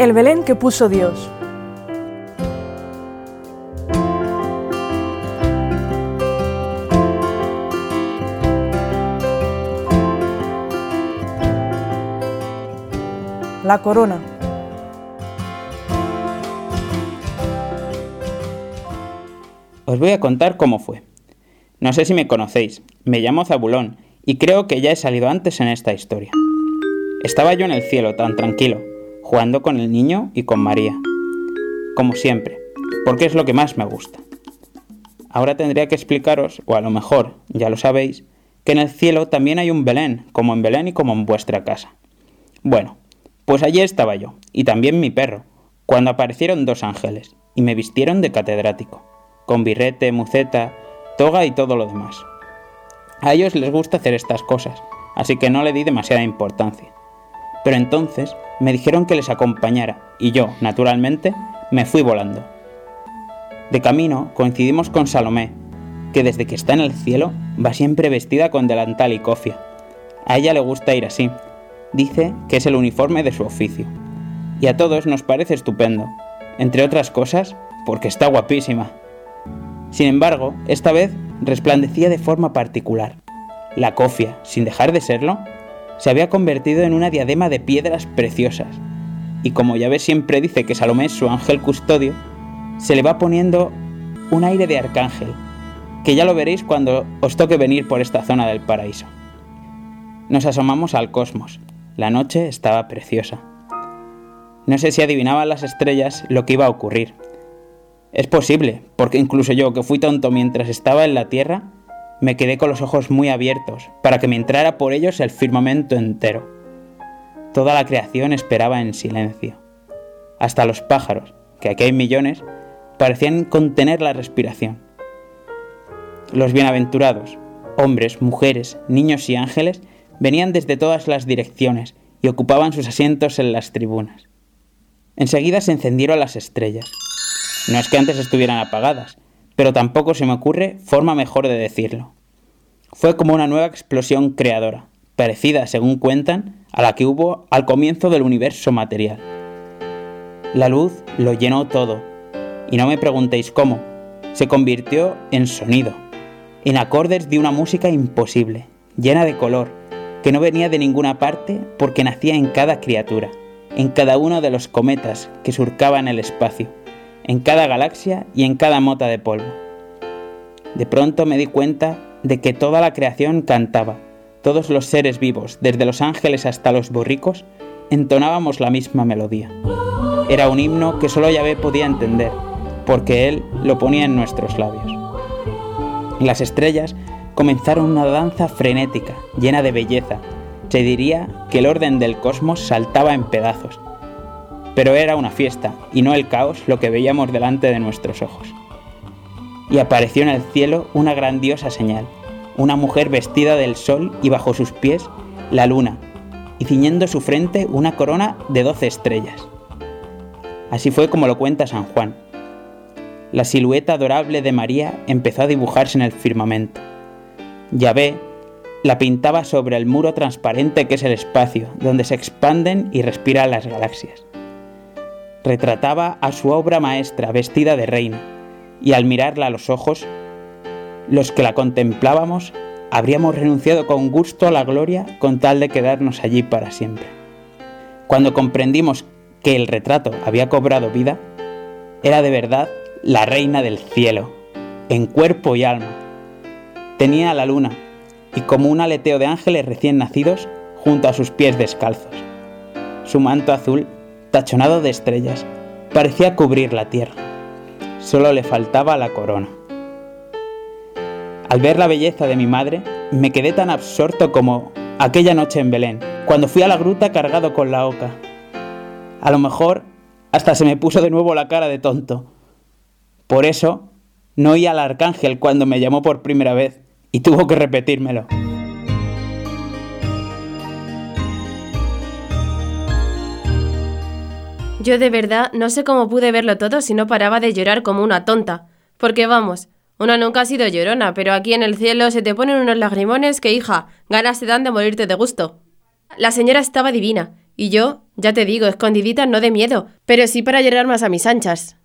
El Belén que puso Dios. La corona. Os voy a contar cómo fue. No sé si me conocéis, me llamo Zabulón y creo que ya he salido antes en esta historia. Estaba yo en el cielo tan tranquilo, jugando con el niño y con María. Como siempre, porque es lo que más me gusta. Ahora tendría que explicaros, o a lo mejor ya lo sabéis, que en el cielo también hay un Belén, como en Belén y como en vuestra casa. Bueno, pues allí estaba yo, y también mi perro, cuando aparecieron dos ángeles, y me vistieron de catedrático, con birrete, muceta, toga y todo lo demás. A ellos les gusta hacer estas cosas, así que no le di demasiada importancia. Pero entonces me dijeron que les acompañara, y yo, naturalmente, me fui volando. De camino coincidimos con Salomé, que desde que está en el cielo va siempre vestida con delantal y cofia. A ella le gusta ir así. Dice que es el uniforme de su oficio. Y a todos nos parece estupendo, entre otras cosas, porque está guapísima. Sin embargo, esta vez resplandecía de forma particular. La cofia, sin dejar de serlo, se había convertido en una diadema de piedras preciosas. Y como ya ves siempre dice que Salomé es su ángel custodio, se le va poniendo un aire de arcángel, que ya lo veréis cuando os toque venir por esta zona del paraíso. Nos asomamos al cosmos. La noche estaba preciosa. No sé si adivinaban las estrellas lo que iba a ocurrir, es posible, porque incluso yo, que fui tonto mientras estaba en la Tierra, me quedé con los ojos muy abiertos para que me entrara por ellos el firmamento entero. Toda la creación esperaba en silencio. Hasta los pájaros, que aquí hay millones, parecían contener la respiración. Los bienaventurados, hombres, mujeres, niños y ángeles, venían desde todas las direcciones y ocupaban sus asientos en las tribunas. Enseguida se encendieron las estrellas no es que antes estuvieran apagadas, pero tampoco se me ocurre forma mejor de decirlo. Fue como una nueva explosión creadora, parecida, según cuentan, a la que hubo al comienzo del universo material. La luz lo llenó todo, y no me preguntéis cómo, se convirtió en sonido, en acordes de una música imposible, llena de color, que no venía de ninguna parte porque nacía en cada criatura, en cada uno de los cometas que surcaban el espacio en cada galaxia y en cada mota de polvo. De pronto me di cuenta de que toda la creación cantaba, todos los seres vivos, desde los ángeles hasta los borricos, entonábamos la misma melodía. Era un himno que solo Yahvé podía entender, porque él lo ponía en nuestros labios. Las estrellas comenzaron una danza frenética, llena de belleza. Se diría que el orden del cosmos saltaba en pedazos, pero era una fiesta y no el caos lo que veíamos delante de nuestros ojos. Y apareció en el cielo una grandiosa señal, una mujer vestida del sol y bajo sus pies la luna, y ciñendo su frente una corona de doce estrellas. Así fue como lo cuenta San Juan. La silueta adorable de María empezó a dibujarse en el firmamento. Yahvé la pintaba sobre el muro transparente que es el espacio, donde se expanden y respiran las galaxias retrataba a su obra maestra vestida de reina, y al mirarla a los ojos, los que la contemplábamos habríamos renunciado con gusto a la gloria con tal de quedarnos allí para siempre. Cuando comprendimos que el retrato había cobrado vida, era de verdad la reina del cielo, en cuerpo y alma. Tenía la luna, y como un aleteo de ángeles recién nacidos, junto a sus pies descalzos. Su manto azul tachonado de estrellas, parecía cubrir la tierra. Solo le faltaba la corona. Al ver la belleza de mi madre, me quedé tan absorto como aquella noche en Belén, cuando fui a la gruta cargado con la oca. A lo mejor hasta se me puso de nuevo la cara de tonto. Por eso no oí al arcángel cuando me llamó por primera vez y tuvo que repetírmelo. Yo de verdad no sé cómo pude verlo todo si no paraba de llorar como una tonta. Porque vamos, una nunca ha sido llorona, pero aquí en el cielo se te ponen unos lagrimones que, hija, ganas te dan de morirte de gusto. La señora estaba divina, Y yo, ya te digo, escondidita no de miedo, pero sí para llorar más a mis anchas.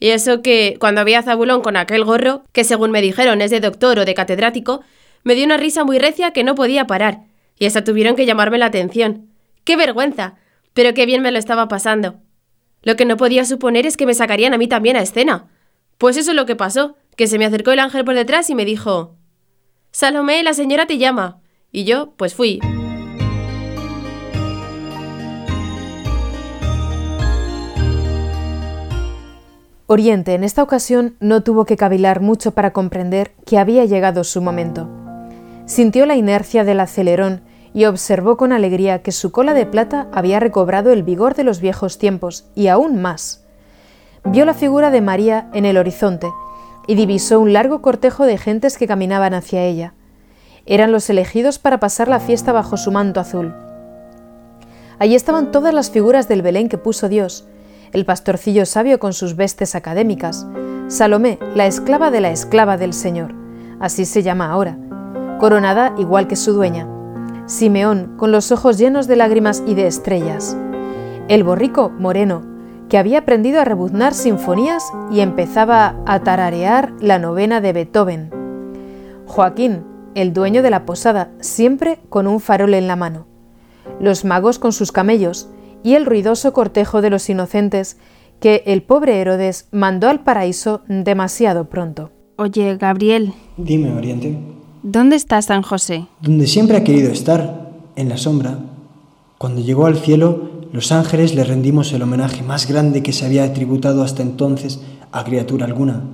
Y eso que, cuando había Zabulón con aquel gorro, que según me dijeron es de doctor o de catedrático, me dio una risa muy recia que no podía parar, y hasta tuvieron que llamarme la atención. ¡Qué vergüenza! Pero qué bien me lo estaba pasando. Lo que no podía suponer es que me sacarían a mí también a escena. Pues eso es lo que pasó, que se me acercó el ángel por detrás y me dijo Salomé, la señora te llama. Y yo, pues fui. Oriente en esta ocasión no tuvo que cavilar mucho para comprender que había llegado su momento. Sintió la inercia del acelerón y observó con alegría que su cola de plata había recobrado el vigor de los viejos tiempos y aún más. Vio la figura de María en el horizonte y divisó un largo cortejo de gentes que caminaban hacia ella. Eran los elegidos para pasar la fiesta bajo su manto azul. Allí estaban todas las figuras del Belén que puso Dios, el pastorcillo sabio con sus vestes académicas, Salomé, la esclava de la esclava del Señor, así se llama ahora, coronada igual que su dueña, Simeón con los ojos llenos de lágrimas y de estrellas, el borrico moreno, que había aprendido a rebuznar sinfonías y empezaba a tararear la novena de Beethoven, Joaquín, el dueño de la posada, siempre con un farol en la mano, los magos con sus camellos, y el ruidoso cortejo de los inocentes que el pobre Herodes mandó al paraíso demasiado pronto. Oye, Gabriel. Dime, Oriente. ¿Dónde está San José? Donde siempre ha querido estar, en la sombra. Cuando llegó al cielo, los ángeles le rendimos el homenaje más grande que se había tributado hasta entonces a criatura alguna.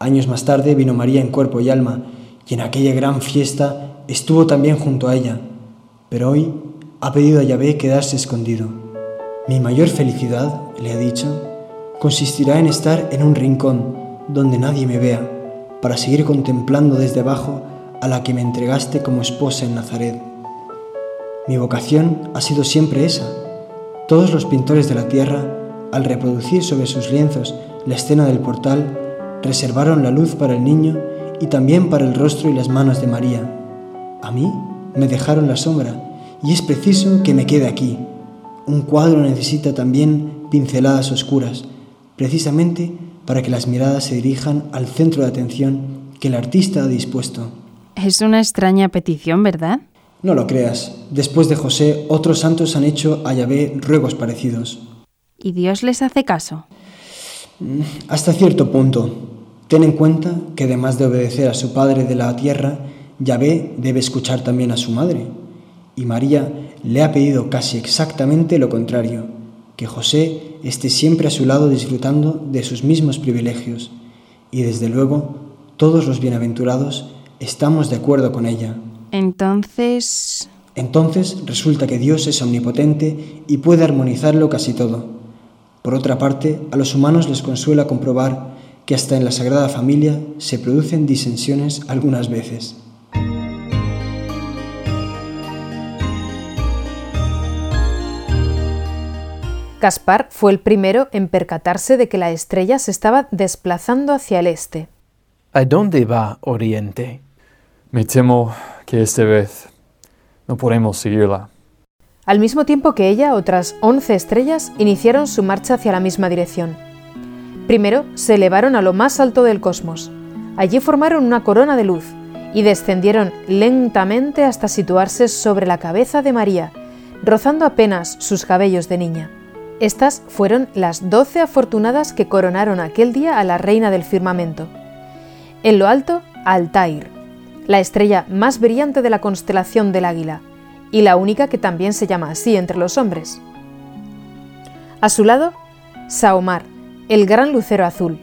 Años más tarde vino María en cuerpo y alma, y en aquella gran fiesta estuvo también junto a ella. Pero hoy ha pedido a Yahvé quedarse escondido. Mi mayor felicidad, le ha dicho, consistirá en estar en un rincón donde nadie me vea, para seguir contemplando desde abajo a la que me entregaste como esposa en Nazaret. Mi vocación ha sido siempre esa. Todos los pintores de la tierra, al reproducir sobre sus lienzos la escena del portal, reservaron la luz para el niño y también para el rostro y las manos de María. A mí me dejaron la sombra y es preciso que me quede aquí un cuadro necesita también pinceladas oscuras, precisamente para que las miradas se dirijan al centro de atención que el artista ha dispuesto. Es una extraña petición, ¿verdad? No lo creas. Después de José, otros santos han hecho a Yahvé ruegos parecidos. ¿Y Dios les hace caso? Mm, hasta cierto punto. Ten en cuenta que además de obedecer a su padre de la tierra, Yahvé debe escuchar también a su madre. Y María le ha pedido casi exactamente lo contrario, que José esté siempre a su lado disfrutando de sus mismos privilegios. Y desde luego, todos los bienaventurados estamos de acuerdo con ella. Entonces... Entonces resulta que Dios es omnipotente y puede armonizarlo casi todo. Por otra parte, a los humanos les consuela comprobar que hasta en la Sagrada Familia se producen disensiones algunas veces. Caspar fue el primero en percatarse de que la estrella se estaba desplazando hacia el este. ¿A dónde va Oriente? Me temo que esta vez no podemos seguirla. Al mismo tiempo que ella, otras once estrellas iniciaron su marcha hacia la misma dirección. Primero se elevaron a lo más alto del cosmos. Allí formaron una corona de luz y descendieron lentamente hasta situarse sobre la cabeza de María, rozando apenas sus cabellos de niña. Estas fueron las doce afortunadas que coronaron aquel día a la reina del firmamento. En lo alto, Altair, la estrella más brillante de la constelación del águila, y la única que también se llama así entre los hombres. A su lado, Saomar, el gran lucero azul.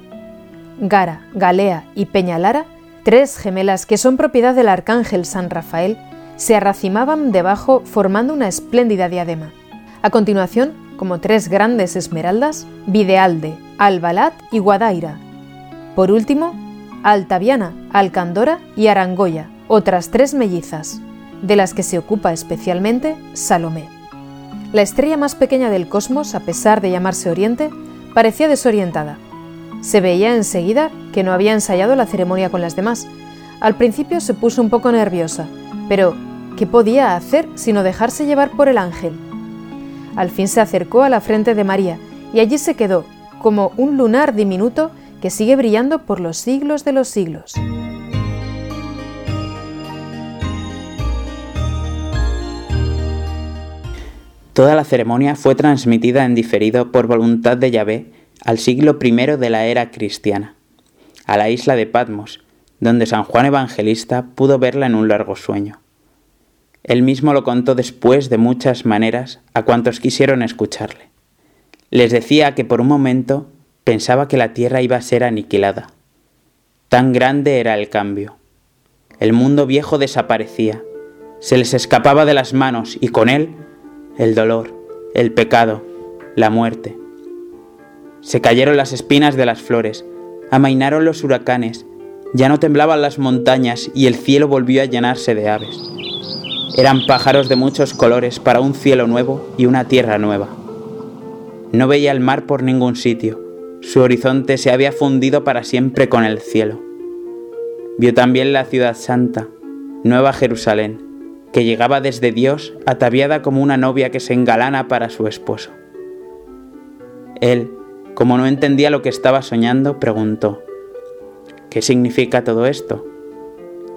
Gara, Galea y Peñalara, tres gemelas que son propiedad del arcángel San Rafael, se arracimaban debajo formando una espléndida diadema. A continuación, como tres grandes esmeraldas, Videalde, Albalat y Guadaira. Por último, Altaviana, Alcandora y Arangoya, otras tres mellizas, de las que se ocupa especialmente Salomé. La estrella más pequeña del cosmos, a pesar de llamarse Oriente, parecía desorientada. Se veía enseguida que no había ensayado la ceremonia con las demás. Al principio se puso un poco nerviosa, pero ¿qué podía hacer sino dejarse llevar por el ángel? al fin se acercó a la frente de María y allí se quedó, como un lunar diminuto que sigue brillando por los siglos de los siglos. Toda la ceremonia fue transmitida en diferido por voluntad de Yahvé al siglo I de la era cristiana, a la isla de Patmos, donde San Juan Evangelista pudo verla en un largo sueño. Él mismo lo contó después de muchas maneras a cuantos quisieron escucharle. Les decía que por un momento pensaba que la tierra iba a ser aniquilada. Tan grande era el cambio. El mundo viejo desaparecía, se les escapaba de las manos y con él el dolor, el pecado, la muerte. Se cayeron las espinas de las flores, amainaron los huracanes, ya no temblaban las montañas y el cielo volvió a llenarse de aves. Eran pájaros de muchos colores para un cielo nuevo y una tierra nueva. No veía el mar por ningún sitio, su horizonte se había fundido para siempre con el cielo. Vio también la ciudad santa, Nueva Jerusalén, que llegaba desde Dios ataviada como una novia que se engalana para su esposo. Él, como no entendía lo que estaba soñando, preguntó, ¿qué significa todo esto?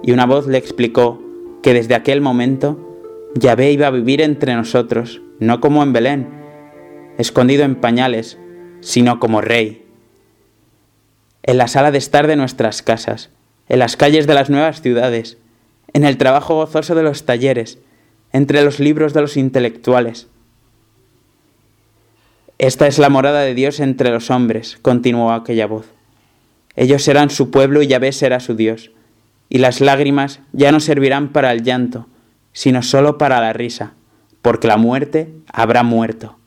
Y una voz le explicó que desde aquel momento Yahvé iba a vivir entre nosotros, no como en Belén, escondido en pañales, sino como rey. En la sala de estar de nuestras casas, en las calles de las nuevas ciudades, en el trabajo gozoso de los talleres, entre los libros de los intelectuales. Esta es la morada de Dios entre los hombres, continuó aquella voz. Ellos serán su pueblo y Yahvé será su Dios, y las lágrimas ya no servirán para el llanto, sino solo para la risa, porque la muerte habrá muerto.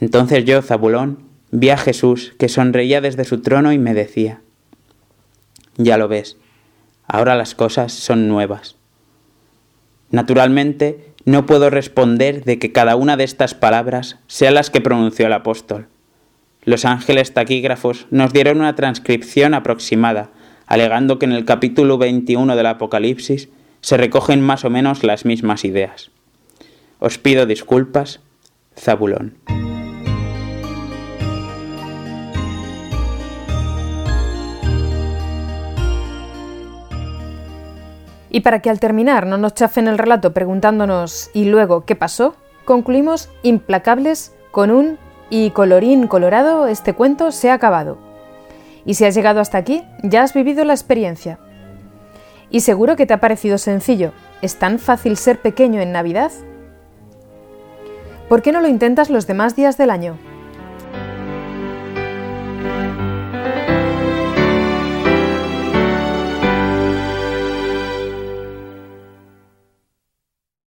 Entonces yo, Zabulón, vi a Jesús que sonreía desde su trono y me decía, ya lo ves, ahora las cosas son nuevas. Naturalmente, no puedo responder de que cada una de estas palabras sean las que pronunció el apóstol. Los ángeles taquígrafos nos dieron una transcripción aproximada, alegando que en el capítulo 21 del Apocalipsis se recogen más o menos las mismas ideas. Os pido disculpas, Zabulón. Y para que al terminar no nos chafen el relato preguntándonos ¿y luego qué pasó? Concluimos implacables con un y colorín colorado este cuento se ha acabado. Y si has llegado hasta aquí, ya has vivido la experiencia. Y seguro que te ha parecido sencillo. ¿Es tan fácil ser pequeño en Navidad? ¿Por qué no lo intentas los demás días del año?